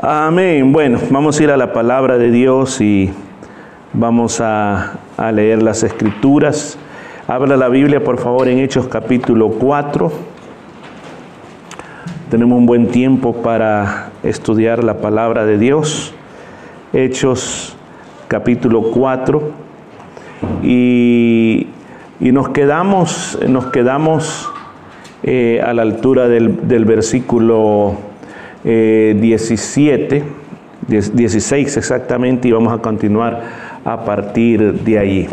Amén. Bueno, vamos a ir a la palabra de Dios y vamos a, leer las escrituras. Habla la Biblia, por favor, en Hechos capítulo 4. Tenemos un buen tiempo para estudiar la palabra de Dios. Hechos capítulo 4. Y, y nos quedamos, nos quedamos eh, a la altura del, del versículo eh, 17, 16 exactamente, y vamos a continuar a partir de allí.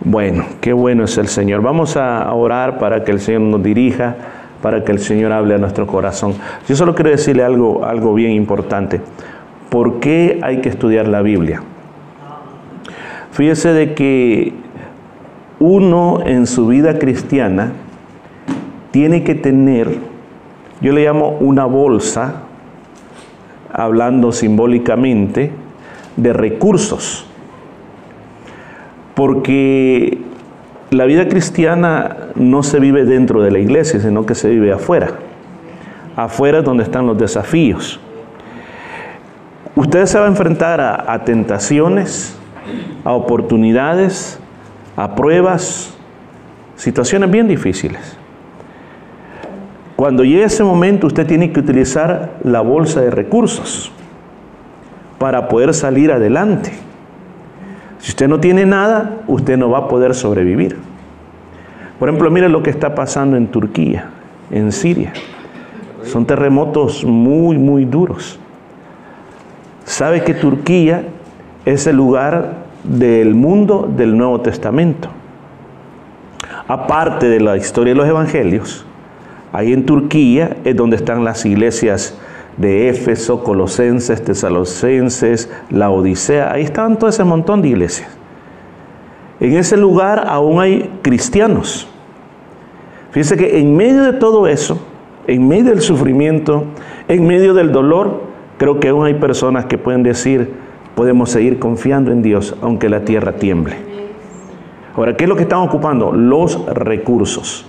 Bueno, qué bueno es el Señor. Vamos a orar para que el Señor nos dirija, para que el Señor hable a nuestro corazón. Yo solo quiero decirle algo, algo bien importante. ¿Por qué hay que estudiar la Biblia? Fíjese de que uno en su vida cristiana tiene que tener, yo le llamo una bolsa, hablando simbólicamente, de recursos. Porque la vida cristiana no se vive dentro de la iglesia, sino que se vive afuera. Afuera es donde están los desafíos. Usted se va a enfrentar a, a tentaciones, a oportunidades, a pruebas, situaciones bien difíciles. Cuando llegue ese momento usted tiene que utilizar la bolsa de recursos para poder salir adelante. Si usted no tiene nada, usted no va a poder sobrevivir. Por ejemplo, mire lo que está pasando en Turquía, en Siria. Son terremotos muy, muy duros. ¿Sabe que Turquía es el lugar del mundo del Nuevo Testamento? Aparte de la historia de los evangelios, Ahí en Turquía es donde están las iglesias de Éfeso, Colosenses, Tesalocenses, la Odisea. Ahí están todo ese montón de iglesias. En ese lugar aún hay cristianos. Fíjense que en medio de todo eso, en medio del sufrimiento, en medio del dolor, creo que aún hay personas que pueden decir, podemos seguir confiando en Dios aunque la tierra tiemble. Ahora, ¿qué es lo que están ocupando? Los recursos.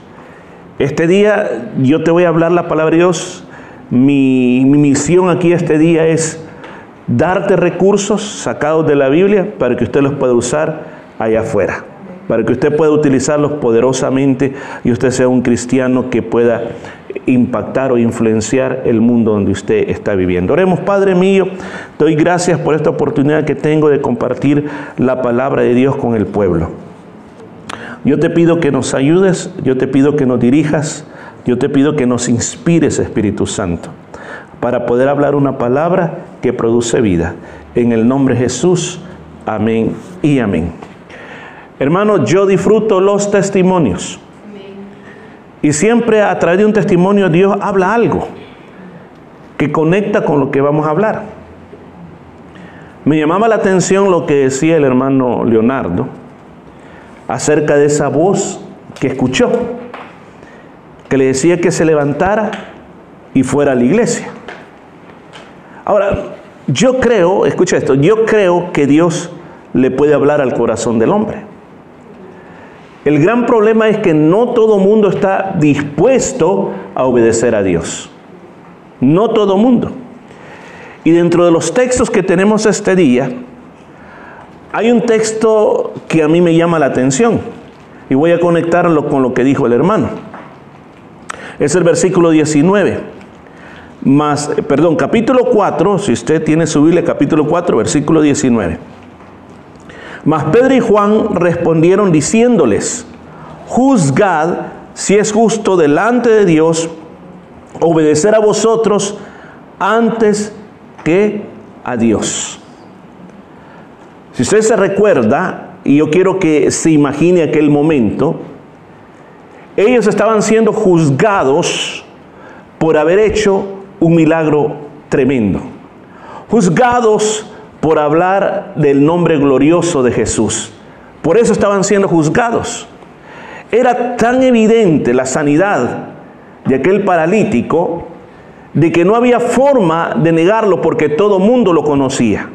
Este día yo te voy a hablar la palabra de Dios. Mi, mi, misión aquí este día es darte recursos sacados de la Biblia para que usted los pueda usar allá afuera, para que usted pueda utilizarlos poderosamente y usted sea un cristiano que pueda impactar o influenciar el mundo donde usted está viviendo. Oremos, Padre mío, doy gracias por esta oportunidad que tengo de compartir la palabra de Dios con el pueblo. Yo te pido que nos ayudes, yo te pido que nos dirijas, yo te pido que nos inspires, Espíritu Santo, para poder hablar una palabra que produce vida. En el nombre de Jesús, amén y amén. Hermano, yo disfruto los testimonios. Y siempre a través de un testimonio Dios habla algo que conecta con lo que vamos a hablar. Me llamaba la atención lo que decía el hermano Leonardo acerca de esa voz que escuchó, que le decía que se levantara y fuera a la iglesia. Ahora, yo creo, escucha esto, yo creo que Dios le puede hablar al corazón del hombre. El gran problema es que no todo mundo está dispuesto a obedecer a Dios. No todo mundo. Y dentro de los textos que tenemos este día, hay un texto que a mí me llama la atención y voy a conectarlo con lo que dijo el hermano. Es el versículo 19. Más, perdón, capítulo 4, si usted tiene su Biblia, capítulo 4, versículo 19. Mas Pedro y Juan respondieron diciéndoles, juzgad si es justo delante de Dios obedecer a vosotros antes que a Dios. Si usted se recuerda, y yo quiero que se imagine aquel momento, ellos estaban siendo juzgados por haber hecho un milagro tremendo. Juzgados por hablar del nombre glorioso de Jesús. Por eso estaban siendo juzgados. Era tan evidente la sanidad de aquel paralítico de que no había forma de negarlo porque todo mundo lo conocía.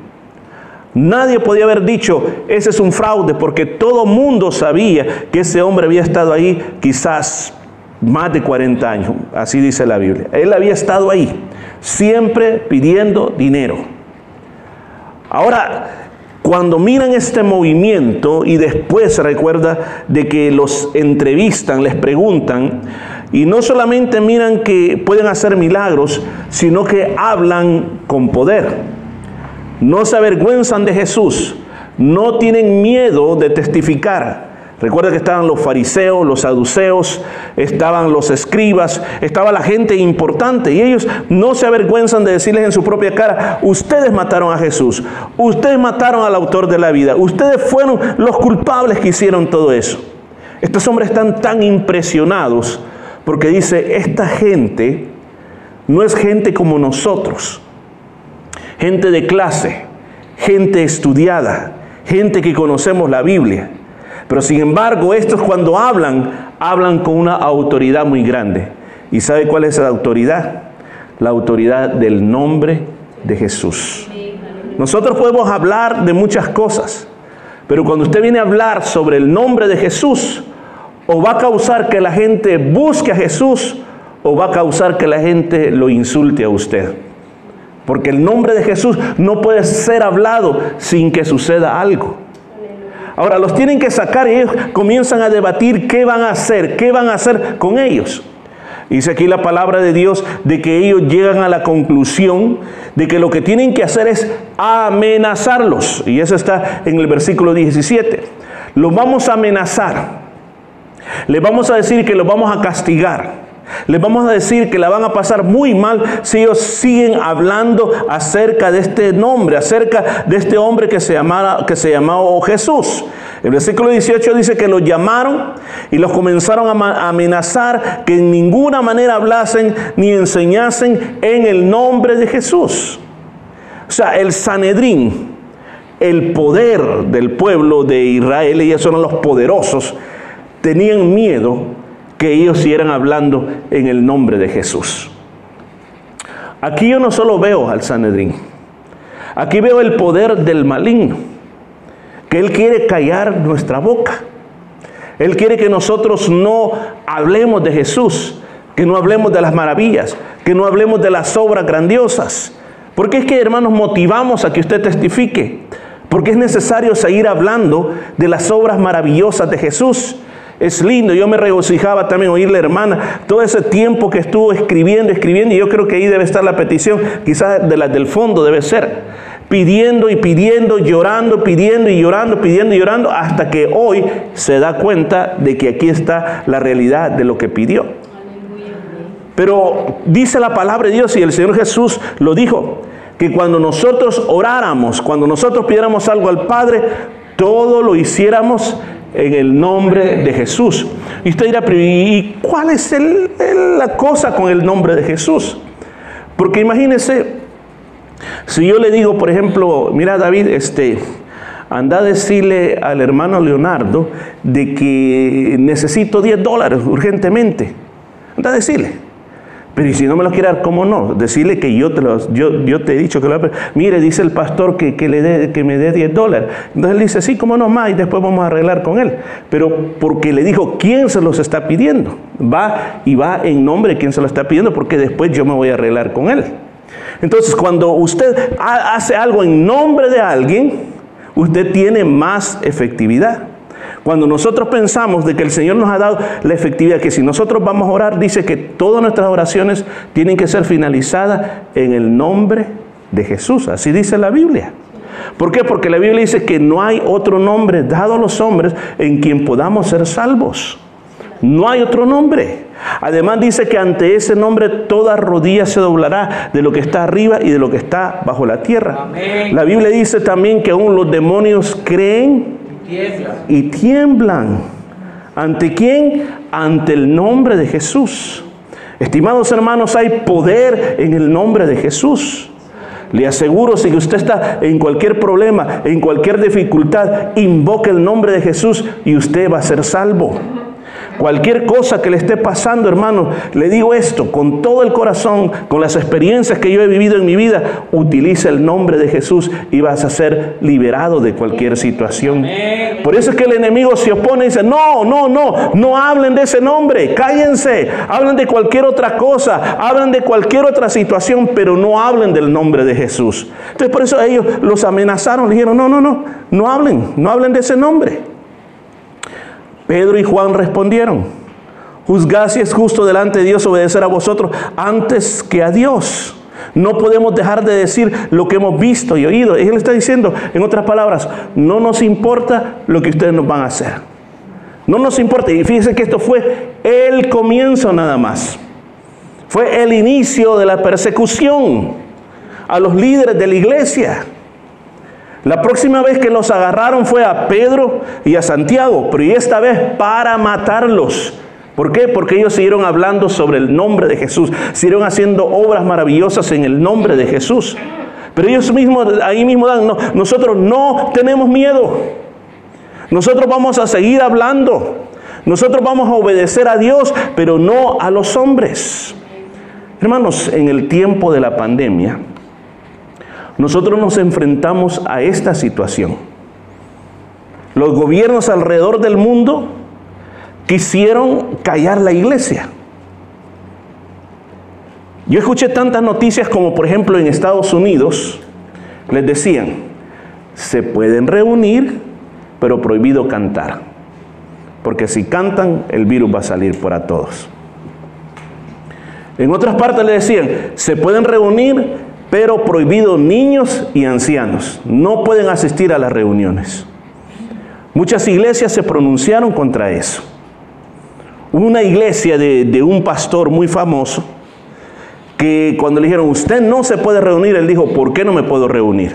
Nadie podía haber dicho, ese es un fraude, porque todo mundo sabía que ese hombre había estado ahí quizás más de 40 años, así dice la Biblia. Él había estado ahí. siempre pidiendo dinero. Ahora, cuando miran este movimiento y después recuerda de que los entrevistan, les preguntan, y no solamente miran que pueden hacer milagros, sino que hablan con poder. No se avergüenzan de Jesús, no tienen miedo de testificar. Recuerda que estaban los fariseos, los saduceos, estaban los escribas, estaba la gente importante y ellos no se avergüenzan de decirles en su propia cara, ustedes mataron a Jesús, ustedes mataron al autor de la vida, ustedes fueron los culpables que hicieron todo eso. Estos hombres están tan impresionados porque dice, esta gente no es gente como nosotros, gente de clase, gente estudiada, gente que conocemos la Biblia. Pero sin embargo, estos cuando hablan, hablan con una autoridad muy grande. ¿Y sabe cuál es la autoridad? La autoridad del nombre de Jesús. Nosotros podemos hablar de muchas cosas, pero cuando usted viene a hablar sobre el nombre de Jesús, o va a causar que la gente busque a Jesús, o va a causar que la gente lo insulte a usted. Porque el nombre de Jesús no puede ser hablado sin que suceda algo. Ahora los tienen que sacar y ellos comienzan a debatir qué van a hacer, qué van a hacer con ellos. Dice aquí la palabra de Dios de que ellos llegan a la conclusión de que lo que tienen que hacer es amenazarlos. Y eso está en el versículo 17. Los vamos a amenazar. Les vamos a decir que los vamos a castigar. Les vamos a decir que la van a pasar muy mal si ellos siguen hablando acerca de este nombre, acerca de este hombre que se, llamaba, que se llamaba Jesús. El versículo 18 dice que los llamaron y los comenzaron a amenazar que en ninguna manera hablasen ni enseñasen en el nombre de Jesús. O sea, el Sanedrín, el poder del pueblo de Israel, ellos son los poderosos, tenían miedo que ellos siguieran hablando en el nombre de Jesús. Aquí yo no solo veo al Sanedrín, aquí veo el poder del maligno, que Él quiere callar nuestra boca. Él quiere que nosotros no hablemos de Jesús, que no hablemos de las maravillas, que no hablemos de las obras grandiosas. Porque es que, hermanos, motivamos a que usted testifique. Porque es necesario seguir hablando de las obras maravillosas de Jesús. Es lindo, yo me regocijaba también oírle, hermana, todo ese tiempo que estuvo escribiendo, escribiendo, y yo creo que ahí debe estar la petición, quizás de del fondo debe ser, pidiendo y pidiendo, llorando, pidiendo y llorando, pidiendo y llorando, hasta que hoy se da cuenta de que aquí está la realidad de lo que pidió. Pero dice la palabra de Dios y el Señor Jesús lo dijo, que cuando nosotros oráramos, cuando nosotros pidiéramos algo al Padre, todo lo hiciéramos en el nombre de Jesús. Y usted dirá, ¿y cuál es la cosa con el nombre de Jesús? Porque imagínese, si yo le digo, por ejemplo, mira David, este, anda a decirle al hermano Leonardo de que necesito 10 dólares urgentemente. Anda a decirle. Pero si no me lo quiere dar, ¿cómo no? Decirle que yo te, los, yo, yo te he dicho que lo Mire, dice el pastor que, que, le que me dé 10 dólares. Entonces él dice, sí, cómo no más, y después vamos a arreglar con él. Pero porque le dijo, ¿quién se los está pidiendo? Va y va en nombre de quien se lo está pidiendo, porque después yo me voy a arreglar con él. Entonces, cuando usted hace algo en nombre de alguien, usted tiene más efectividad. Cuando nosotros pensamos de que el Señor nos ha dado la efectividad, que si nosotros vamos a orar, dice que todas nuestras oraciones tienen que ser finalizadas en el nombre de Jesús. Así dice la Biblia. ¿Por qué? Porque la Biblia dice que no hay otro nombre dado a los hombres en quien podamos ser salvos. No hay otro nombre. Además dice que ante ese nombre toda rodilla se doblará de lo que está arriba y de lo que está bajo la tierra. La Biblia dice también que aún los demonios creen y tiemblan. ¿Ante quién? Ante el nombre de Jesús. Estimados hermanos, hay poder en el nombre de Jesús. Le aseguro, si usted está en cualquier problema, en cualquier dificultad, invoque el nombre de Jesús y usted va a ser salvo. Cualquier cosa que le esté pasando, hermano, le digo esto con todo el corazón, con las experiencias que yo he vivido en mi vida, utiliza el nombre de Jesús y vas a ser liberado de cualquier situación. Por eso es que el enemigo se opone y dice, no, no, no, no hablen de ese nombre, cállense, hablen de cualquier otra cosa, hablen de cualquier otra situación, pero no hablen del nombre de Jesús. Entonces por eso ellos los amenazaron, le dijeron, no, no, no, no hablen, no hablen de ese nombre. Pedro y Juan respondieron, juzgad si es justo delante de Dios obedecer a vosotros antes que a Dios. No podemos dejar de decir lo que hemos visto y oído. Él está diciendo, en otras palabras, no nos importa lo que ustedes nos van a hacer. No nos importa. Y fíjense que esto fue el comienzo nada más. Fue el inicio de la persecución a los líderes de la iglesia. La próxima vez que los agarraron fue a Pedro y a Santiago, pero esta vez para matarlos. ¿Por qué? Porque ellos siguieron hablando sobre el nombre de Jesús, siguieron haciendo obras maravillosas en el nombre de Jesús. Pero ellos mismos, ahí mismo dan, no, nosotros no tenemos miedo. Nosotros vamos a seguir hablando. Nosotros vamos a obedecer a Dios, pero no a los hombres. Hermanos, en el tiempo de la pandemia, nosotros nos enfrentamos a esta situación. Los gobiernos alrededor del mundo quisieron callar la iglesia. Yo escuché tantas noticias como por ejemplo en Estados Unidos, les decían, se pueden reunir, pero prohibido cantar, porque si cantan el virus va a salir para todos. En otras partes le decían, se pueden reunir, pero prohibido niños y ancianos. No pueden asistir a las reuniones. Muchas iglesias se pronunciaron contra eso. Una iglesia de, un pastor muy famoso que cuando le dijeron, usted no se puede reunir, él dijo, ¿por qué no me puedo reunir?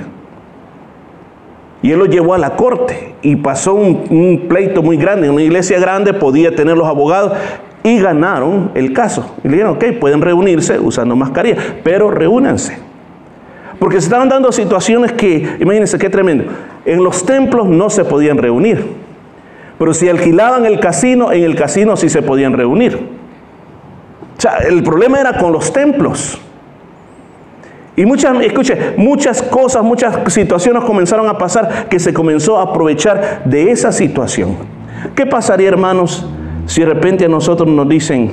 Y él lo llevó a la corte y pasó un, un pleito muy grande. Una iglesia grande podía tener los abogados y ganaron el caso. Y le dijeron, ok, pueden reunirse usando mascarilla, pero reúnanse. Porque se estaban dando situaciones que, imagínense qué tremendo, en los templos no se podían reunir. Pero si alquilaban el casino, en el casino sí se podían reunir. O sea, el problema era con los templos. Y muchas, escuche, muchas cosas, muchas situaciones comenzaron a pasar que se comenzó a aprovechar de esa situación. ¿Qué pasaría, hermanos, si de repente a nosotros nos dicen,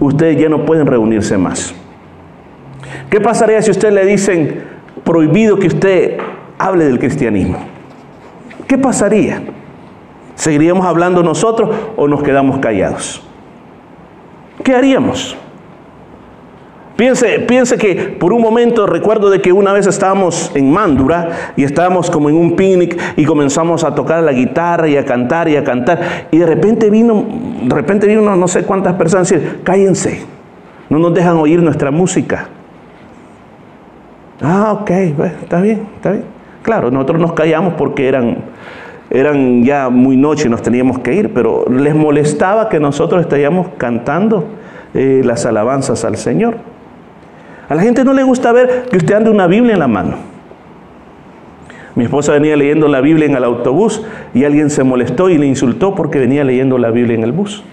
ustedes ya no pueden reunirse más? ¿Qué pasaría si a usted le dicen, prohibido que usted hable del cristianismo. ¿Qué pasaría? ¿Seguiríamos hablando nosotros o nos quedamos callados? ¿Qué haríamos? Piense, piense que por un momento recuerdo de que una vez estábamos en Mándura y estábamos como en un picnic y comenzamos a tocar la guitarra y a cantar y a cantar y de repente vino, de repente vino no sé cuántas personas a decir, cállense, no nos dejan oír nuestra música. Ah, ok, está bien, está bien. Claro, nosotros nos callamos porque eran, eran ya muy noche y nos teníamos que ir, pero les molestaba que nosotros estaríamos cantando eh, las alabanzas al Señor. A la gente no le gusta ver que usted ande una Biblia en la mano. Mi esposa venía leyendo la Biblia en el autobús y alguien se molestó y le insultó porque venía leyendo la Biblia en el bus.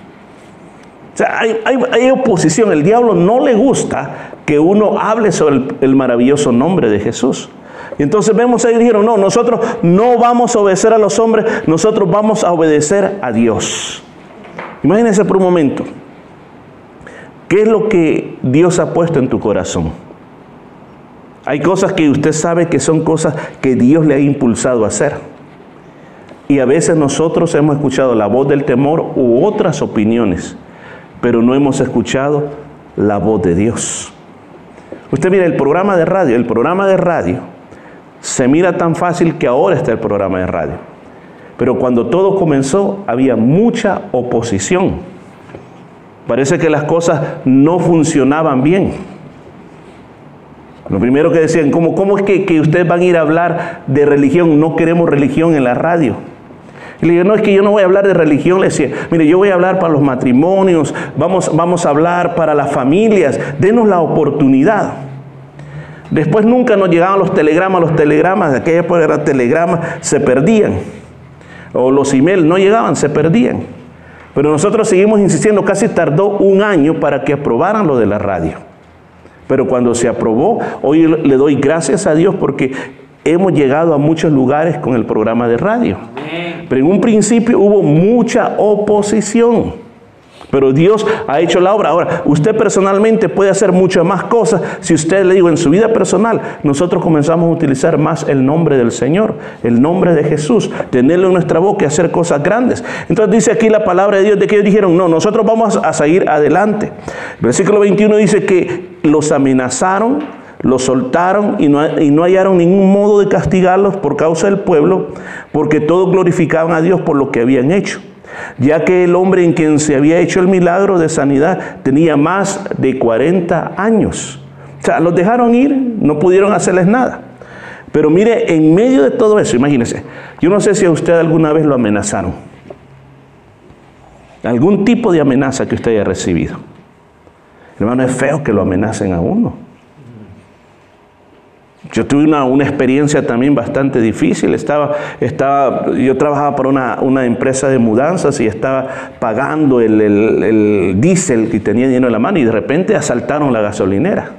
O sea, hay, oposición. El diablo no le gusta que uno hable sobre el, maravilloso nombre de Jesús. Y entonces vemos ahí dijeron, no, nosotros no vamos a obedecer a los hombres, nosotros vamos a obedecer a Dios. Imagínense por un momento, ¿qué es lo que Dios ha puesto en tu corazón? Hay cosas que usted sabe que son cosas que Dios le ha impulsado a hacer. Y a veces nosotros hemos escuchado la voz del temor u otras opiniones pero no hemos escuchado la voz de Dios. Usted mira el programa de radio, el programa de radio se mira tan fácil que ahora está el programa de radio. Pero cuando todo comenzó había mucha oposición. Parece que las cosas no funcionaban bien. Lo primero que decían, ¿cómo, cómo es que, que ustedes van a ir a hablar de religión? No queremos religión en la radio. Y le digo, no, es que yo no voy a hablar de religión. Le decía, mire, yo voy a hablar para los matrimonios, vamos, vamos a hablar para las familias, denos la oportunidad. Después nunca nos llegaban los telegramas, los telegramas, de aquella época eran telegramas, se perdían. O los emails no llegaban, se perdían. Pero nosotros seguimos insistiendo, casi tardó un año para que aprobaran lo de la radio. Pero cuando se aprobó, hoy le doy gracias a Dios porque hemos llegado a muchos lugares con el programa de radio. Pero en un principio hubo mucha oposición. Pero Dios ha hecho la obra. Ahora, usted personalmente puede hacer muchas más cosas. Si usted le digo, en su vida personal, nosotros comenzamos a utilizar más el nombre del Señor, el nombre de Jesús, tenerlo en nuestra boca y hacer cosas grandes. Entonces dice aquí la palabra de Dios de que ellos dijeron, no, nosotros vamos a seguir adelante. El versículo 21 dice que los amenazaron, los soltaron y no, y no hallaron ningún modo de castigarlos por causa del pueblo, porque todos glorificaban a Dios por lo que habían hecho ya que el hombre en quien se había hecho el milagro de sanidad tenía más de 40 años. O sea, los dejaron ir, no pudieron hacerles nada. Pero mire, en medio de todo eso, imagínese, yo no sé si a usted alguna vez lo amenazaron. Algún tipo de amenaza que usted haya recibido. Hermano, es feo que lo amenacen a uno. Yo tuve una, experiencia también bastante difícil. Estaba, estaba, yo trabajaba para una, empresa de mudanzas y estaba pagando el, el, diésel que tenía lleno de la mano y de repente asaltaron la gasolinera.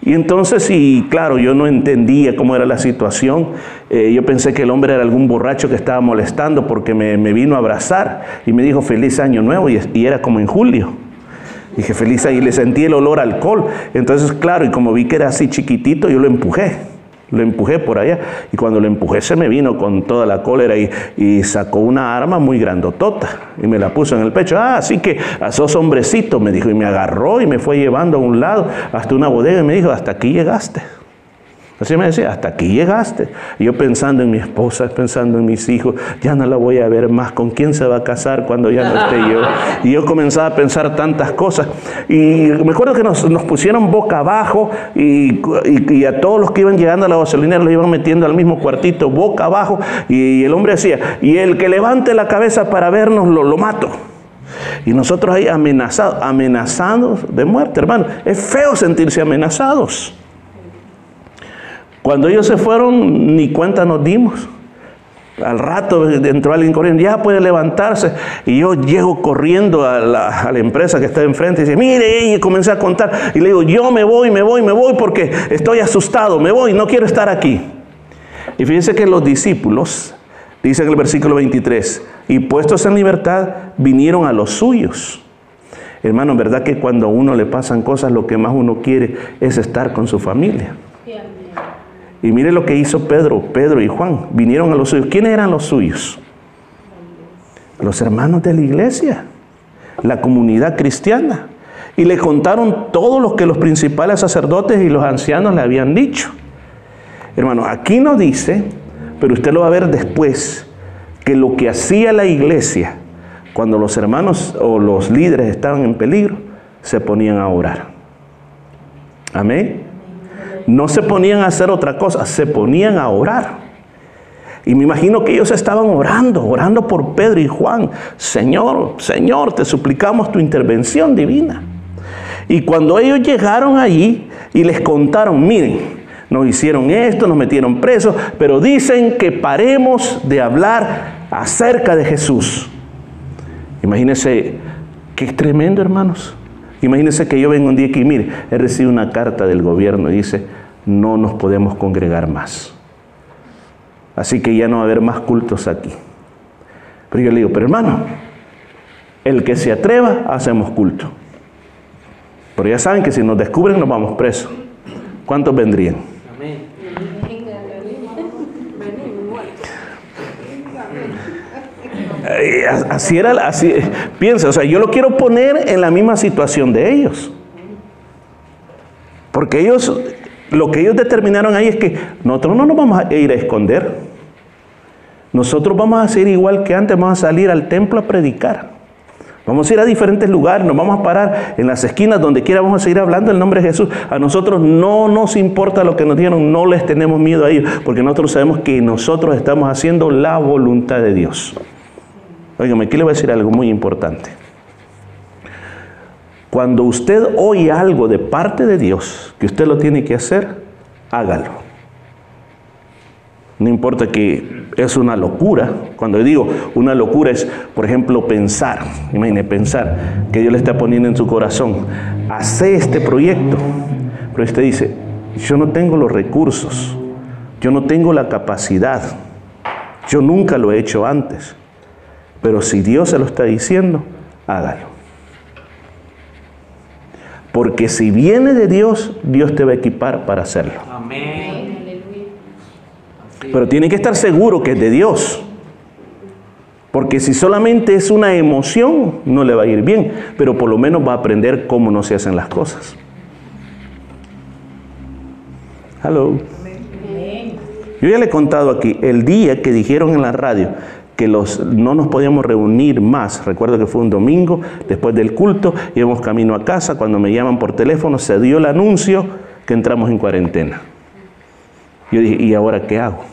Y entonces, y claro, yo no entendía cómo era la situación. Eh, yo pensé que el hombre era algún borracho que estaba molestando porque me, vino a abrazar y me dijo feliz año nuevo y era como en julio. Dije, feliz ahí, le sentí el olor a alcohol. Entonces, claro, y como vi que era así chiquitito, yo lo empujé. Lo empujé por allá. Y cuando lo empujé se me vino con toda la cólera y, sacó una arma muy grandotota. Y me la puso en el pecho. Ah, así que sos hombrecito, me dijo. Y me agarró y me fue llevando a un lado hasta una bodega y me dijo, hasta aquí llegaste. Así me decía, hasta aquí llegaste. yo pensando en mi esposa, pensando en mis hijos, ya no la voy a ver más, ¿con quién se va a casar cuando ya no esté yo? Y yo comenzaba a pensar tantas cosas. Y me acuerdo que nos, pusieron boca abajo y, a todos los que iban llegando a la gasolinera los iban metiendo al mismo cuartito, boca abajo. Y, el hombre decía, y el que levante la cabeza para vernos lo, lo mato. Y nosotros ahí amenazados, amenazados de muerte, hermano. Es feo sentirse amenazados. Cuando ellos se fueron, ni cuenta nos dimos. Al rato entró alguien corriendo, ya puede levantarse. Y yo llego corriendo a la, empresa que está enfrente y dice, mire, y comencé a contar. Y le digo, yo me voy, me voy, me voy porque estoy asustado, me voy, no quiero estar aquí. Y fíjense que los discípulos, dice en el versículo 23, y puestos en libertad, vinieron a los suyos. Hermano, ¿verdad que cuando a uno le pasan cosas, lo que más uno quiere es estar con su familia? Y mire lo que hizo Pedro, Pedro y Juan. Vinieron a los suyos. ¿Quiénes eran los suyos? Los hermanos de la iglesia, la comunidad cristiana. Y le contaron todo lo que los principales sacerdotes y los ancianos le habían dicho. Hermano, aquí no dice, pero usted lo va a ver después, que lo que hacía la iglesia cuando los hermanos o los líderes estaban en peligro, se ponían a orar. Amén. No se ponían a hacer otra cosa, se ponían a orar. Y me imagino que ellos estaban orando, orando por Pedro y Juan. Señor, Señor, te suplicamos tu intervención divina. Y cuando ellos llegaron allí y les contaron, miren, nos hicieron esto, nos metieron presos, pero dicen que paremos de hablar acerca de Jesús. Imagínense, qué tremendo, hermanos. Imagínense que yo vengo un día aquí, mire, he recibido una carta del gobierno y dice, no nos podemos congregar más. Así que ya no va a haber más cultos aquí. Pero yo le digo, pero hermano, el que se atreva, hacemos culto. Pero ya saben que si nos descubren nos vamos presos. ¿Cuántos vendrían? Así era, así, piensa, o sea, yo lo quiero poner en la misma situación de ellos. Porque ellos lo que ellos determinaron ahí es que nosotros no nos vamos a ir a esconder. Nosotros vamos a ser igual que antes, vamos a salir al templo a predicar. Vamos a ir a diferentes lugares, nos vamos a parar en las esquinas, donde quiera vamos a seguir hablando el nombre de Jesús. A nosotros no nos importa lo que nos dieron, no les tenemos miedo a ellos, porque nosotros sabemos que nosotros estamos haciendo la voluntad de Dios. Óigame, aquí le voy a decir algo muy importante. Cuando usted oye algo de parte de Dios que usted lo tiene que hacer, hágalo. No importa que es una locura. Cuando digo una locura es, por ejemplo, pensar. Imagine pensar que Dios le está poniendo en su corazón. Hace este proyecto. Pero usted dice, yo no tengo los recursos. Yo no tengo la capacidad. Yo nunca lo he hecho antes. Pero si Dios se lo está diciendo, hágalo. Porque si viene de Dios, Dios te va a equipar para hacerlo. Amén. Pero tiene que estar seguro que es de Dios. Porque si solamente es una emoción, no le va a ir bien. Pero por lo menos va a aprender cómo no se hacen las cosas. Hello. Yo ya le he contado aquí, el día que dijeron en la radio que los, no nos podíamos reunir más, recuerdo que fue un domingo, después del culto, íbamos camino a casa, cuando me llaman por teléfono se dio el anuncio que entramos en cuarentena. Yo dije, ¿y ahora qué hago?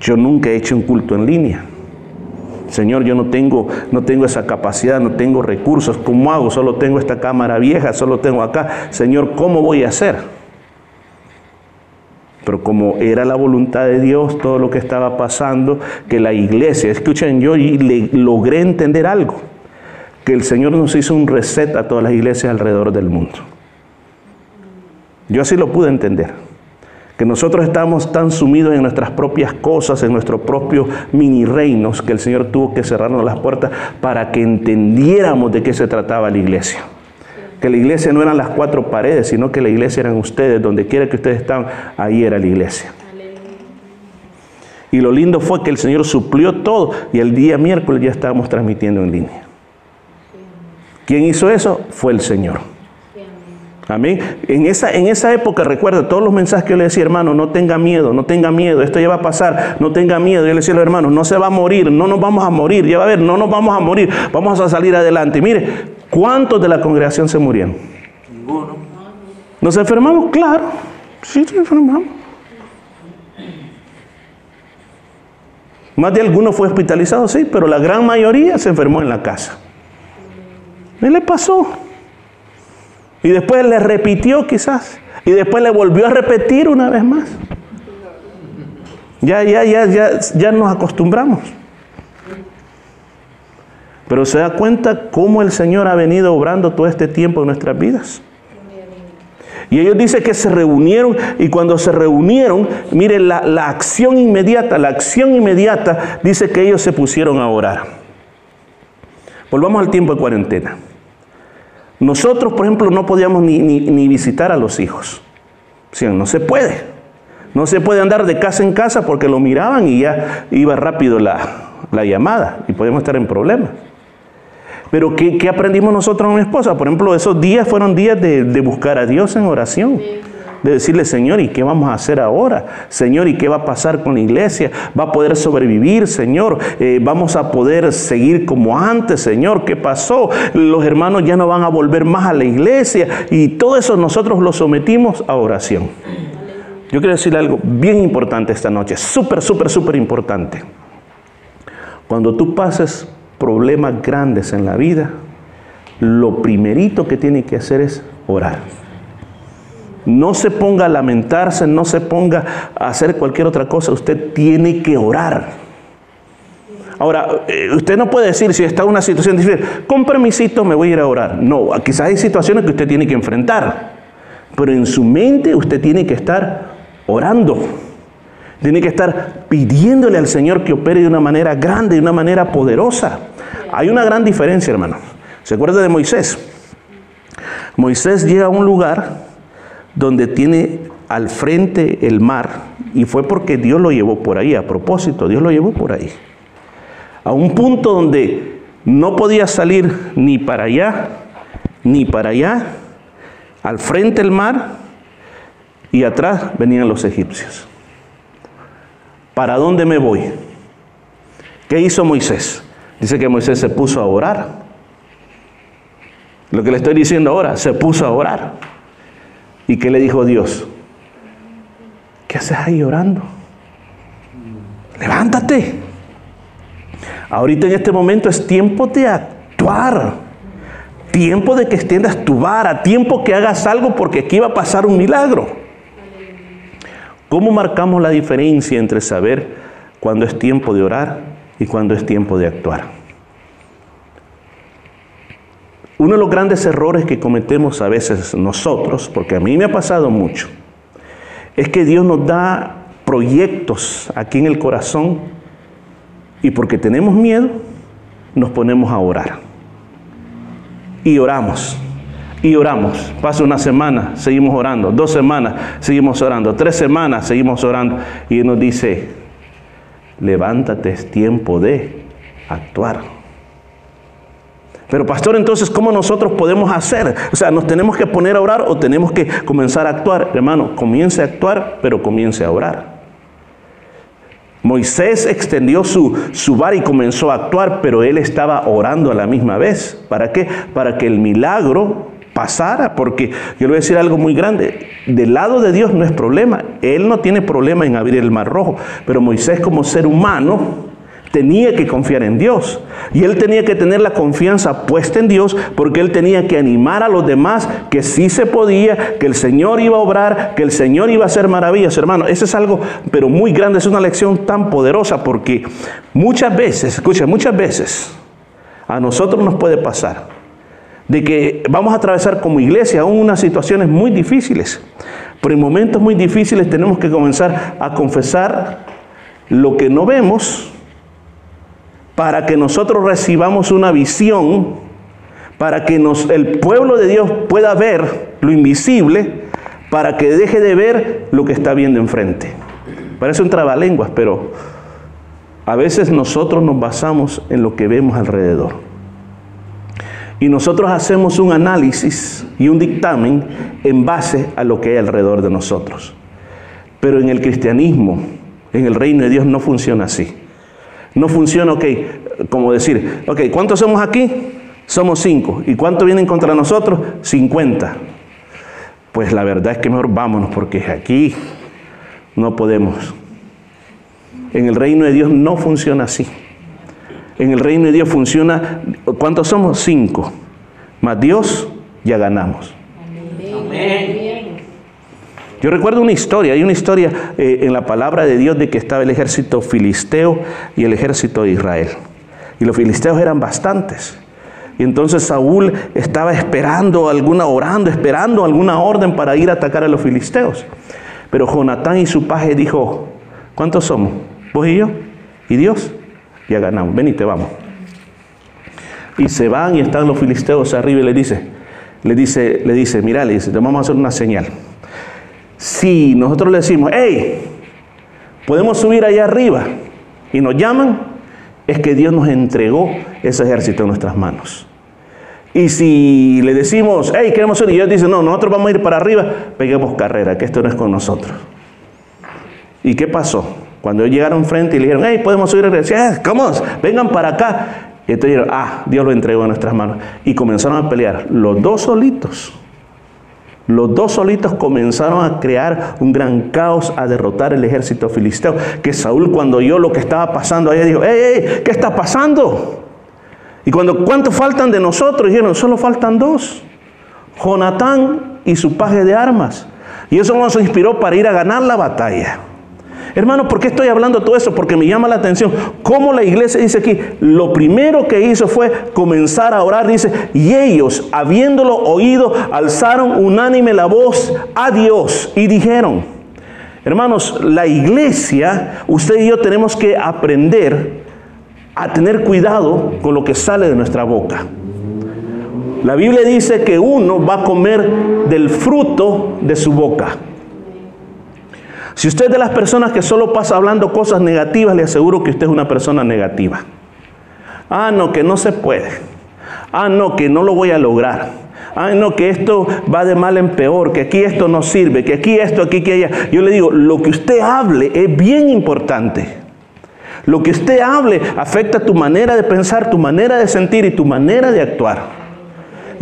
Yo nunca he hecho un culto en línea. Señor, yo no tengo, no tengo esa capacidad, no tengo recursos. ¿Cómo hago? Solo tengo esta cámara vieja, solo tengo acá. Señor, ¿cómo voy a hacer? Pero como era la voluntad de Dios, todo lo que estaba pasando, que la iglesia, escuchen, yo le, logré entender algo, que el Señor nos hizo un reset a todas las iglesias alrededor del mundo. Yo así lo pude entender que nosotros estamos tan sumidos en nuestras propias cosas, en nuestros propios mini reinos, que el Señor tuvo que cerrarnos las puertas para que entendiéramos de qué se trataba la iglesia. Que la iglesia no eran las cuatro paredes, sino que la iglesia eran ustedes, donde quiera que ustedes estaban, ahí era la iglesia. Y lo lindo fue que el Señor suplió todo y el día miércoles ya estábamos transmitiendo en línea. ¿Quién hizo eso? Fue el Señor. Amén. En esa, en esa época, recuerda todos los mensajes que yo le decía, hermano, no tenga miedo, no tenga miedo, esto ya va a pasar, no tenga miedo. Yo le decía a los hermanos, no se va a morir, no nos vamos a morir, ya va a ver, no nos vamos a morir, vamos a salir adelante. Mire, ¿cuántos de la congregación se murieron? Ninguno. ¿Nos enfermamos? Claro, sí, nos enfermamos. Más de alguno fue hospitalizado, sí, pero la gran mayoría se enfermó en la casa. ¿Qué le pasó? Y después le repitió quizás. Y después le volvió a repetir una vez más. Ya, ya, ya, ya, ya nos acostumbramos. Pero se da cuenta cómo el Señor ha venido obrando todo este tiempo en nuestras vidas. Y ellos dicen que se reunieron y cuando se reunieron, miren la, la acción inmediata, la acción inmediata dice que ellos se pusieron a orar. Volvamos al tiempo de cuarentena. Nosotros, por ejemplo, no podíamos ni, visitar a los hijos. O no se puede. No se puede andar de casa en casa porque lo miraban y ya iba rápido la, llamada y podíamos estar en problemas. Pero ¿qué, aprendimos nosotros con mi esposa? Por ejemplo, esos días fueron días de, de buscar a Dios en oración de decirle, Señor, ¿y qué vamos a hacer ahora? Señor, ¿y qué va a pasar con la iglesia? ¿Va a poder sobrevivir, Señor? Eh, ¿Vamos a poder seguir como antes, Señor? ¿Qué pasó? Los hermanos ya no van a volver más a la iglesia y todo eso nosotros lo sometimos a oración. Yo quiero decirle algo bien importante esta noche, súper, súper, súper importante. Cuando tú pases problemas grandes en la vida, lo primerito que tiene que hacer es orar. No se ponga a lamentarse, no se ponga a hacer cualquier otra cosa, usted tiene que orar. Ahora, eh, usted no puede decir si está en una situación difícil, con permisito me voy a ir a orar. No, quizás hay situaciones que usted tiene que enfrentar, pero en su mente usted tiene que estar orando. Tiene que estar pidiéndole al Señor que opere de una manera grande, de una manera poderosa. Hay una gran diferencia, hermano. ¿Se acuerda de Moisés? Moisés llega a un lugar donde tiene al frente el mar, y fue porque Dios lo llevó por ahí, a propósito, Dios lo llevó por ahí. A un punto donde no podía salir ni para allá, ni para allá, al frente el mar, y atrás venían los egipcios. ¿Para dónde me voy? ¿Qué hizo Moisés? Dice que Moisés se puso a orar. Lo que le estoy diciendo ahora, se puso a orar. ¿Y qué le dijo Dios? ¿Qué haces ahí orando? Levántate. Ahorita en este momento es tiempo de actuar. Tiempo de que extiendas tu vara. Tiempo que hagas algo porque aquí va a pasar un milagro. ¿Cómo marcamos la diferencia entre saber cuándo es tiempo de orar y cuándo es tiempo de actuar? Uno de los grandes errores que cometemos a veces nosotros, porque a mí me ha pasado mucho, es que Dios nos da proyectos aquí en el corazón y porque tenemos miedo, nos ponemos a orar. Y oramos. Y oramos. Pasa una semana, seguimos orando. Dos semanas, seguimos orando. Tres semanas, seguimos orando. Y Él nos dice, levántate, es tiempo de actuar. Pero pastor, entonces, ¿cómo nosotros podemos hacer? O sea, ¿nos tenemos que poner a orar o tenemos que comenzar a actuar? Hermano, comience a actuar, pero comience a orar. Moisés extendió su, su bar y comenzó a actuar, pero él estaba orando a la misma vez. ¿Para qué? Para que el milagro pasara, porque yo le voy a decir algo muy grande, del lado de Dios no es problema, Él no tiene problema en abrir el mar rojo, pero Moisés como ser humano tenía que confiar en Dios. Y él tenía que tener la confianza puesta en Dios porque él tenía que animar a los demás que sí se podía, que el Señor iba a obrar, que el Señor iba a hacer maravillas. Hermano, eso es algo, pero muy grande, es una lección tan poderosa porque muchas veces, escucha, muchas veces a nosotros nos puede pasar de que vamos a atravesar como iglesia aún unas situaciones muy difíciles. Pero en momentos muy difíciles tenemos que comenzar a confesar lo que no vemos para que nosotros recibamos una visión, para que nos, el pueblo de Dios pueda ver lo invisible, para que deje de ver lo que está viendo enfrente. Parece un trabalenguas, pero a veces nosotros nos basamos en lo que vemos alrededor. Y nosotros hacemos un análisis y un dictamen en base a lo que hay alrededor de nosotros. Pero en el cristianismo, en el reino de Dios no funciona así. No funciona, ok, como decir, ok, ¿cuántos somos aquí? Somos cinco. ¿Y cuántos vienen contra nosotros? Cincuenta. Pues la verdad es que mejor vámonos porque aquí no podemos. En el reino de Dios no funciona así. En el reino de Dios funciona, ¿cuántos somos? Cinco. Más Dios, ya ganamos. Amén. Yo recuerdo una historia, hay una historia eh, en la palabra de Dios de que estaba el ejército filisteo y el ejército de Israel. Y los filisteos eran bastantes. Y entonces Saúl estaba esperando alguna, orando, esperando alguna orden para ir a atacar a los filisteos. Pero Jonatán y su paje dijo, ¿cuántos somos? ¿Vos y yo? ¿Y Dios? Ya ganamos, venite, vamos. Y se van y están los filisteos arriba y le dice, le dice, le dice, mira, le dice, te vamos a hacer una señal. Si nosotros le decimos, hey, podemos subir allá arriba y nos llaman, es que Dios nos entregó ese ejército en nuestras manos. Y si le decimos, hey, queremos subir, y Dios dice, no, nosotros vamos a ir para arriba, peguemos carrera, que esto no es con nosotros. ¿Y qué pasó? Cuando llegaron frente y le dijeron, hey, podemos subir, y decían, ¿cómo? Vengan para acá. Y entonces dijeron, ah, Dios lo entregó en nuestras manos. Y comenzaron a pelear, los dos solitos. Los dos solitos comenzaron a crear un gran caos, a derrotar el ejército filisteo. Que Saúl cuando oyó lo que estaba pasando allá dijo, ¡Ey, ey! ¿Qué está pasando? Y cuando, ¿cuántos faltan de nosotros? Dijeron, solo faltan dos. Jonatán y su paje de armas. Y eso nos inspiró para ir a ganar la batalla. Hermano, ¿por qué estoy hablando todo eso? Porque me llama la atención cómo la iglesia dice aquí, lo primero que hizo fue comenzar a orar, dice, y ellos, habiéndolo oído, alzaron unánime la voz a Dios y dijeron, hermanos, la iglesia, usted y yo tenemos que aprender a tener cuidado con lo que sale de nuestra boca. La Biblia dice que uno va a comer del fruto de su boca. Si usted es de las personas que solo pasa hablando cosas negativas, le aseguro que usted es una persona negativa. Ah, no, que no se puede. Ah, no, que no lo voy a lograr. Ah, no, que esto va de mal en peor, que aquí esto no sirve, que aquí esto, aquí que allá. Yo le digo, lo que usted hable es bien importante. Lo que usted hable afecta tu manera de pensar, tu manera de sentir y tu manera de actuar.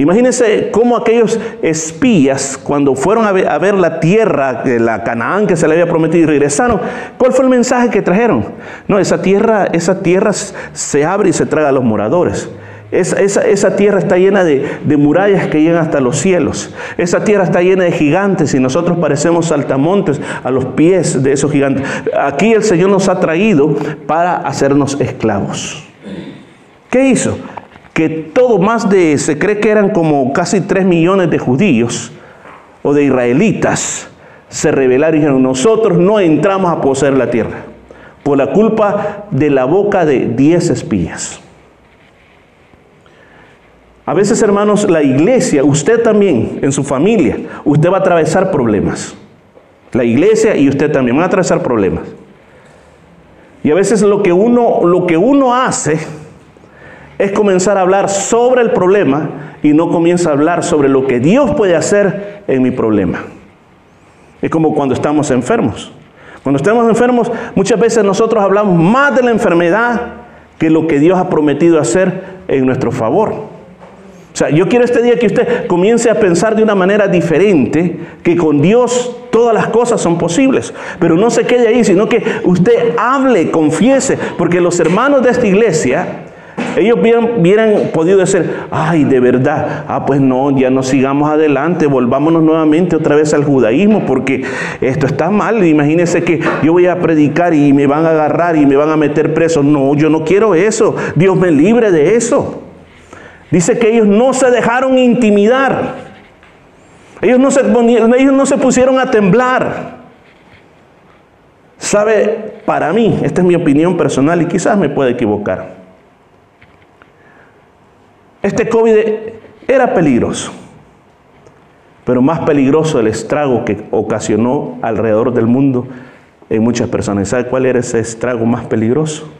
Imagínense cómo aquellos espías, cuando fueron a ver, la tierra, la Canaán que se le había prometido y regresaron, ¿cuál fue el mensaje que trajeron? No, esa tierra, esa tierra se abre y se traga a los moradores. esa, tierra está llena de, de, murallas que llegan hasta los cielos. Esa tierra está llena de gigantes y nosotros parecemos saltamontes a los pies de esos gigantes. Aquí el Señor nos ha traído para hacernos esclavos. ¿Qué hizo? Que todo más de, se cree que eran como casi 3 millones de judíos o de israelitas, se rebelaron y dijeron, nosotros no entramos a poseer la tierra por la culpa de la boca de 10 espías. A veces, hermanos, la iglesia, usted también, en su familia, usted va a atravesar problemas. La iglesia y usted también van a atravesar problemas. Y a veces lo que uno, lo que uno hace es comenzar a hablar sobre el problema y no comienza a hablar sobre lo que Dios puede hacer en mi problema. Es como cuando estamos enfermos. Cuando estamos enfermos, muchas veces nosotros hablamos más de la enfermedad que lo que Dios ha prometido hacer en nuestro favor. O sea, yo quiero este día que usted comience a pensar de una manera diferente, que con Dios todas las cosas son posibles, pero no se quede ahí, sino que usted hable, confiese, porque los hermanos de esta iglesia, ellos hubieran, podido decir, ay, de verdad, ah, pues no, ya no sigamos adelante, volvámonos nuevamente otra vez al judaísmo, porque esto está mal. Imagínense que yo voy a predicar y me van a agarrar y me van a meter preso. No, yo no quiero eso. Dios me libre de eso. Dice que ellos no se dejaron intimidar. Ellos no se, ellos no se pusieron a temblar. Sabe, para mí, esta es mi opinión personal y quizás me pueda equivocar. Este COVID era peligroso, pero más peligroso el estrago que ocasionó alrededor del mundo en muchas personas. ¿Sabe cuál era ese estrago más peligroso?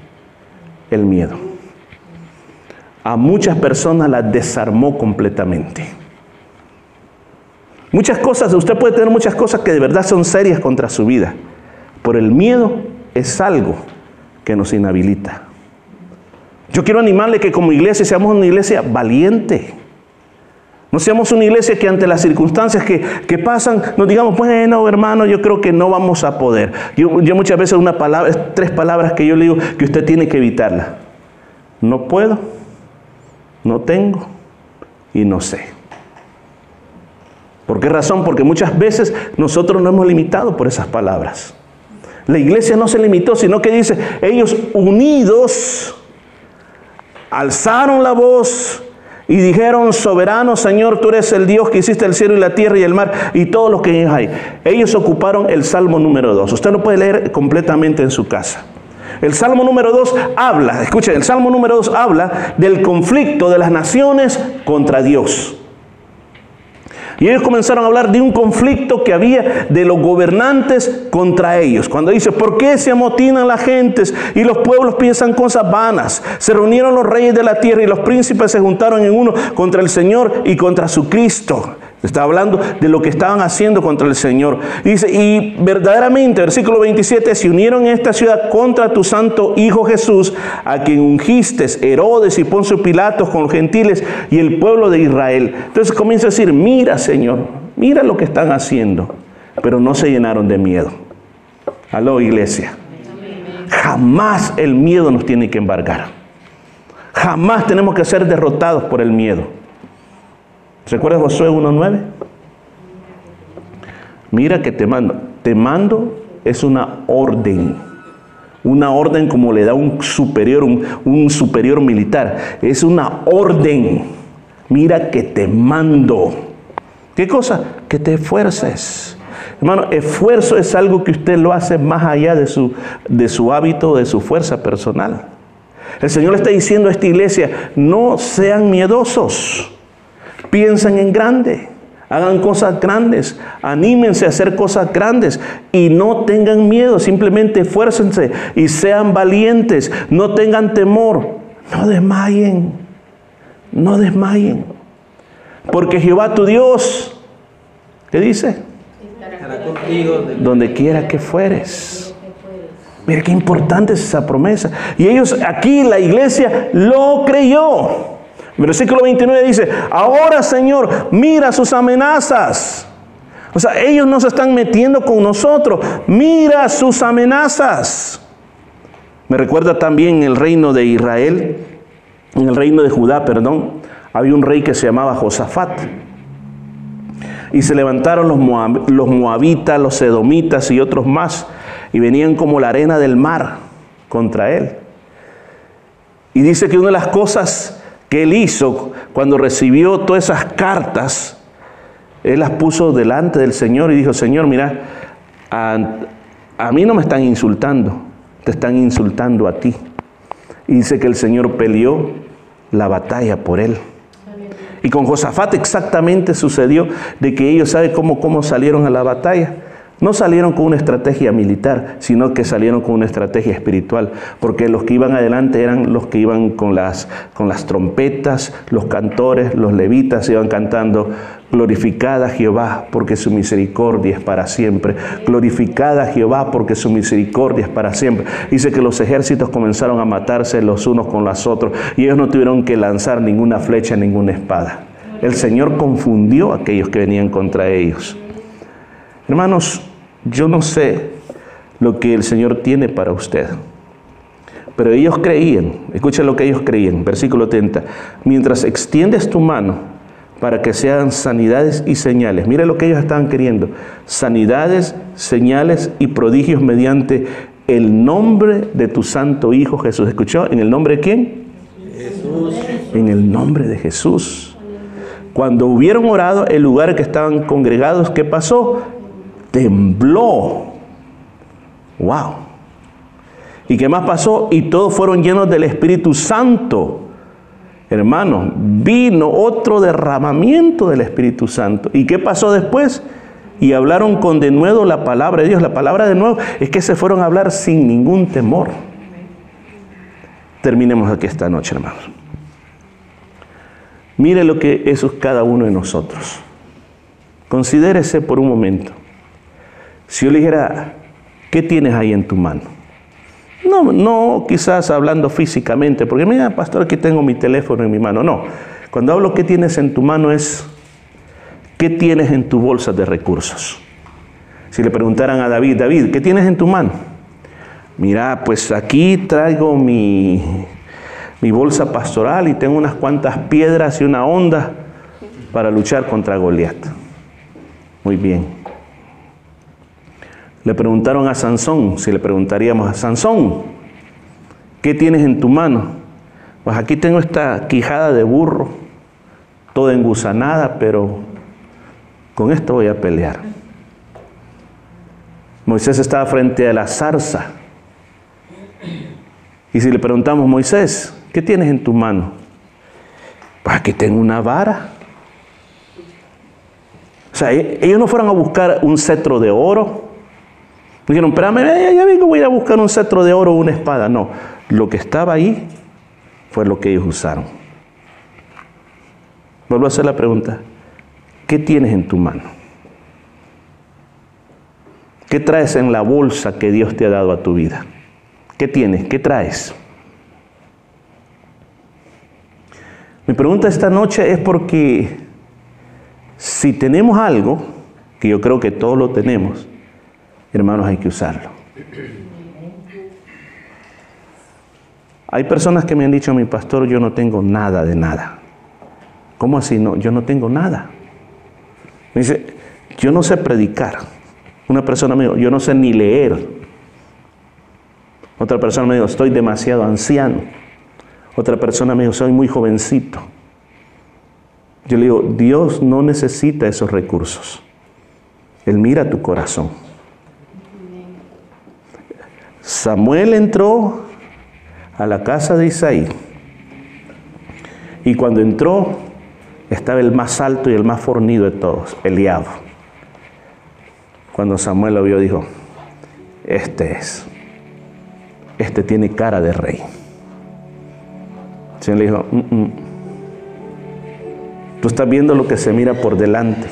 El miedo a muchas personas las desarmó completamente. Muchas cosas, usted puede tener muchas cosas que de verdad son serias contra su vida, por el miedo es algo que nos inhabilita. Yo quiero animarle que como iglesia seamos una iglesia valiente. No seamos una iglesia que ante las circunstancias que, pasan nos digamos, bueno hermano, yo creo que no vamos a poder. Yo, yo muchas veces una palabra, tres palabras que yo le digo que usted tiene que evitarla. No puedo no tengo y no sé. ¿Por qué razón? Porque muchas veces nosotros nos hemos limitado por esas palabras. La iglesia no se limitó, sino que dice, ellos unidos alzaron la voz y dijeron, soberano Señor, tú eres el Dios que hiciste el cielo y la tierra y el mar y todo lo que hay. Ellos ocuparon el Salmo número 2. Usted lo puede leer completamente en su casa. El Salmo número 2 habla, escuchen, el Salmo número 2 habla del conflicto de las naciones contra Dios. Y ellos comenzaron a hablar de un conflicto que había de los gobernantes contra ellos. Cuando dice, ¿por qué se amotinan las gentes y los pueblos piensan cosas vanas? Se reunieron los reyes de la tierra y los príncipes se juntaron en uno contra el Señor y contra su Cristo. Está hablando de lo que estaban haciendo contra el Señor. Dice, y verdaderamente, versículo 27, se unieron en esta ciudad contra tu santo Hijo Jesús, a quien ungiste, Herodes y Poncio Pilatos con los gentiles y el pueblo de Israel. Entonces comienza a decir, mira Señor, mira lo que están haciendo. Pero no se llenaron de miedo. Aló, iglesia. Jamás el miedo nos tiene que embargar. Jamás tenemos que ser derrotados por el miedo. ¿Recuerdas Josué 1.9? Mira que te mando. Te mando es una orden. Una orden como le da un superior, un, un superior militar. Es una orden. Mira que te mando. ¿Qué cosa? Que te esfuerces. Hermano, esfuerzo es algo que usted lo hace más allá de su, de su hábito, de su fuerza personal. El Señor le está diciendo a esta iglesia, no sean miedosos. Piensen en grande. Hagan cosas grandes, anímense a hacer cosas grandes y no tengan miedo, simplemente esfuércense y sean valientes, no tengan temor, no desmayen, no desmayen. Porque Jehová tu Dios, ¿qué dice? Estará contigo donde quiera que fueres. Mira qué importante es esa promesa. Y ellos aquí, la iglesia, lo creyó. Versículo 29 dice, ahora Señor, mira sus amenazas. O sea, ellos no se están metiendo con nosotros. Mira sus amenazas. Me recuerda también el reino de Israel. en el reino de Judá, perdón, había un rey que se llamaba Josafat. Y se levantaron los, los moabitas, los edomitas y otros más, y venían como la arena del mar contra él. Y dice que una de las cosas que él hizo cuando recibió todas esas cartas, él las puso delante del Señor y dijo, Señor, mira, a, a mí no me están insultando, te están insultando a ti. Y dice que el Señor peleó la batalla por él. Y con Josafat exactamente sucedió de que ellos, ¿saben cómo, cómo salieron a la batalla? No salieron con una estrategia militar, sino que salieron con una estrategia espiritual, porque los que iban adelante eran los que iban con las, con las trompetas, los cantores, los levitas iban cantando, glorificada Jehová porque su misericordia es para siempre, glorificada Jehová porque su misericordia es para siempre. Dice que los ejércitos comenzaron a matarse los unos con los otros y ellos no tuvieron que lanzar ninguna flecha, ninguna espada. El Señor confundió a aquellos que venían contra ellos. Hermanos, yo no sé lo que el Señor tiene para usted. Pero ellos creían, escucha lo que ellos creían, versículo 30, mientras extiendes tu mano para que sean sanidades y señales. Mire lo que ellos estaban queriendo, sanidades, señales y prodigios mediante el nombre de tu santo Hijo Jesús. ¿Escuchó? ¿En el nombre de quién? Jesús. En el nombre de Jesús. Cuando hubieron orado, el lugar que estaban congregados, ¿qué pasó? Tembló. ¡Wow! ¿Y qué más pasó? Y todos fueron llenos del Espíritu Santo. Hermano, vino otro derramamiento del Espíritu Santo. ¿Y qué pasó después? Y hablaron con de nuevo la palabra de Dios. La palabra de nuevo es que se fueron a hablar sin ningún temor. Terminemos aquí esta noche, hermanos. Mire lo que eso es cada uno de nosotros. Considérese por un momento. Si yo le dijera, ¿qué tienes ahí en tu mano? No, no quizás hablando físicamente, porque mira, pastor, aquí tengo mi teléfono en mi mano. No, cuando hablo qué tienes en tu mano es, ¿qué tienes en tu bolsa de recursos? Si le preguntaran a David, David, ¿qué tienes en tu mano? Mira, pues aquí traigo mi, mi bolsa pastoral y tengo unas cuantas piedras y una onda para luchar contra Goliat. Muy bien. Le preguntaron a Sansón, si le preguntaríamos a Sansón, ¿qué tienes en tu mano? Pues aquí tengo esta quijada de burro, toda engusanada, pero con esto voy a pelear. Moisés estaba frente a la zarza. Y si le preguntamos, Moisés, ¿qué tienes en tu mano? Pues aquí tengo una vara. O sea, e-, ellos no fueron a buscar un cetro de oro, Dijeron, espérame, ya, vengo, voy a buscar un cetro de oro o una espada. No, lo que estaba ahí fue lo que ellos usaron. Vuelvo a hacer la pregunta, ¿qué tienes en tu mano? ¿Qué traes en la bolsa que Dios te ha dado a tu vida? ¿Qué tienes? ¿Qué traes? Mi pregunta esta noche es porque si tenemos algo, que yo creo que todos lo tenemos, hermanos, hay que usarlo. Hay personas que me han dicho, mi pastor, yo no tengo nada de nada. ¿Cómo así? No, yo no tengo nada. Me dice, yo no sé predicar. Una persona me dijo, yo no sé ni leer. Otra persona me dijo, estoy demasiado anciano. Otra persona me dijo, soy muy jovencito. Yo le digo, Dios no necesita esos recursos. Él mira tu corazón. Samuel entró a la casa de Isaí y cuando entró estaba el más alto y el más fornido de todos, Eliab. Cuando Samuel lo vio dijo, este es, este tiene cara de rey. El Señor le dijo, tú estás viendo lo que se mira por delante,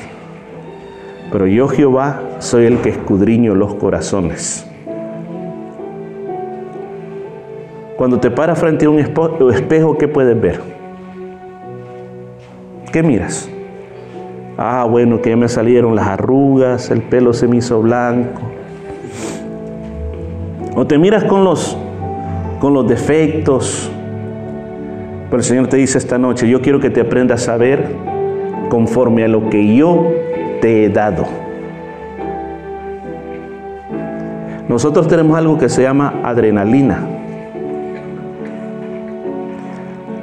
pero yo Jehová soy el que escudriño los corazones. Cuando te paras frente a un espejo, ¿qué puedes ver? ¿Qué miras? Ah, bueno, que ya me salieron las arrugas, el pelo se me hizo blanco. O te miras con los, con los defectos. Pero el Señor te dice esta noche, yo quiero que te aprendas a ver conforme a lo que yo te he dado. Nosotros tenemos algo que se llama adrenalina.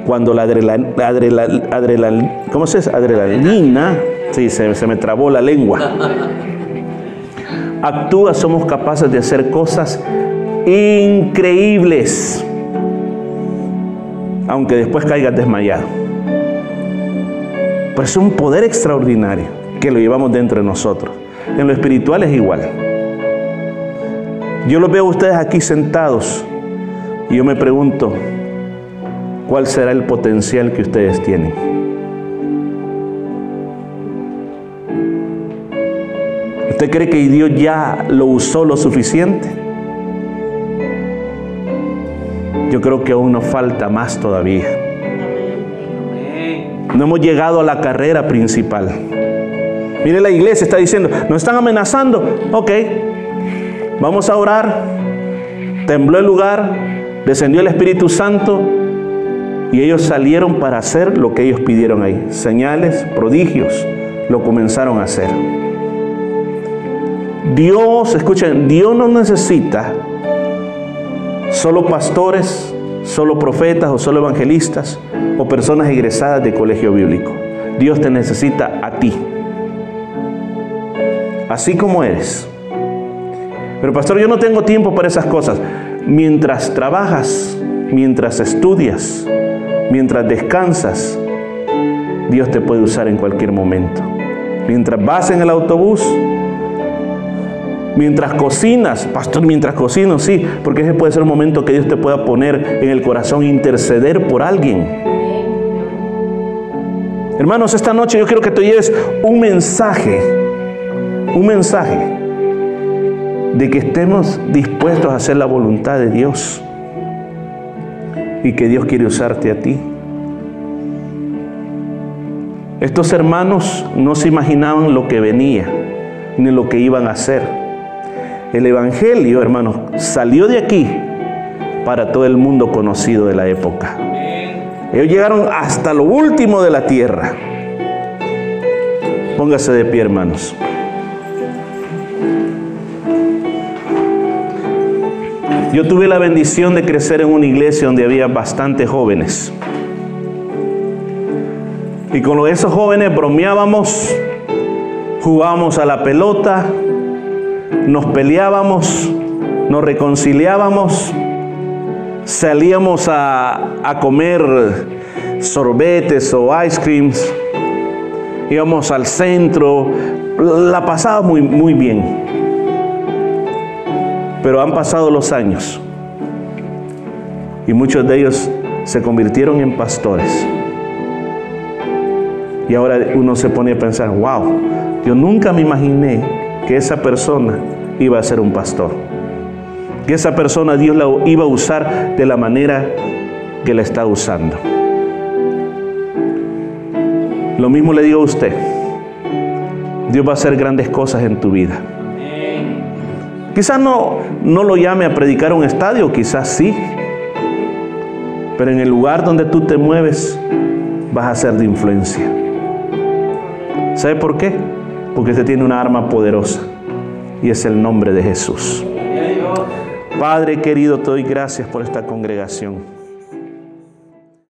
Cuando la adrenalina, ¿cómo se dice? Adrenalina, sí, se, se me trabó la lengua. Actúa, somos capaces de hacer cosas increíbles, aunque después caigas desmayado. Pero es un poder extraordinario que lo llevamos dentro de nosotros. En lo espiritual es igual. Yo los veo a ustedes aquí sentados y yo me pregunto, ¿cuál será el potencial que ustedes tienen? ¿Usted cree que Dios ya lo usó lo suficiente? Yo creo que aún nos falta más todavía. No hemos llegado a la carrera principal. Mire, la iglesia está diciendo, nos están amenazando. Ok, Vamos a orar. Tembló el lugar, descendió el Espíritu Santo y ellos salieron para hacer lo que ellos pidieron ahí. Señales, prodigios, lo comenzaron a hacer. Dios, escuchen, Dios no necesita solo pastores, solo profetas o solo evangelistas o personas egresadas de colegio bíblico. Dios te necesita a ti. Así como eres. Pero pastor, yo no tengo tiempo para esas cosas. Mientras trabajas, mientras estudias, mientras descansas, Dios te puede usar en cualquier momento. Mientras vas en el autobús, mientras cocinas, pastor, mientras cocino, sí, porque ese puede ser un momento que Dios te pueda poner en el corazón, interceder por alguien. Hermanos, esta noche yo quiero que te lleves un mensaje, un mensaje de que estemos dispuestos a hacer la voluntad de Dios y que Dios quiere usarte a ti. Estos hermanos no se imaginaban lo que venía ni lo que iban a hacer. El Evangelio, hermanos, salió de aquí para todo el mundo conocido de la época. Ellos llegaron hasta lo último de la tierra. Póngase de pie, hermanos. Yo tuve la bendición de crecer en una iglesia donde había bastantes jóvenes. Y con esos jóvenes bromeábamos, jugábamos a la pelota, nos peleábamos, nos reconciliábamos, salíamos a, a comer sorbetes o ice creams, íbamos al centro, la pasaba muy, muy bien. Pero han pasado los años y muchos de ellos se convirtieron en pastores. Y ahora uno se pone a pensar, wow, yo nunca me imaginé que esa persona iba a ser un pastor. Que esa persona Dios la iba a usar de la manera que la está usando. Lo mismo le digo a usted. Dios va a hacer grandes cosas en tu vida. Quizás no, no lo llame a predicar un estadio, quizás sí. Pero en el lugar donde tú te mueves, vas a ser de influencia. ¿Sabe por qué? Porque usted tiene una arma poderosa y es el nombre de Jesús. Padre querido, te doy gracias por esta congregación.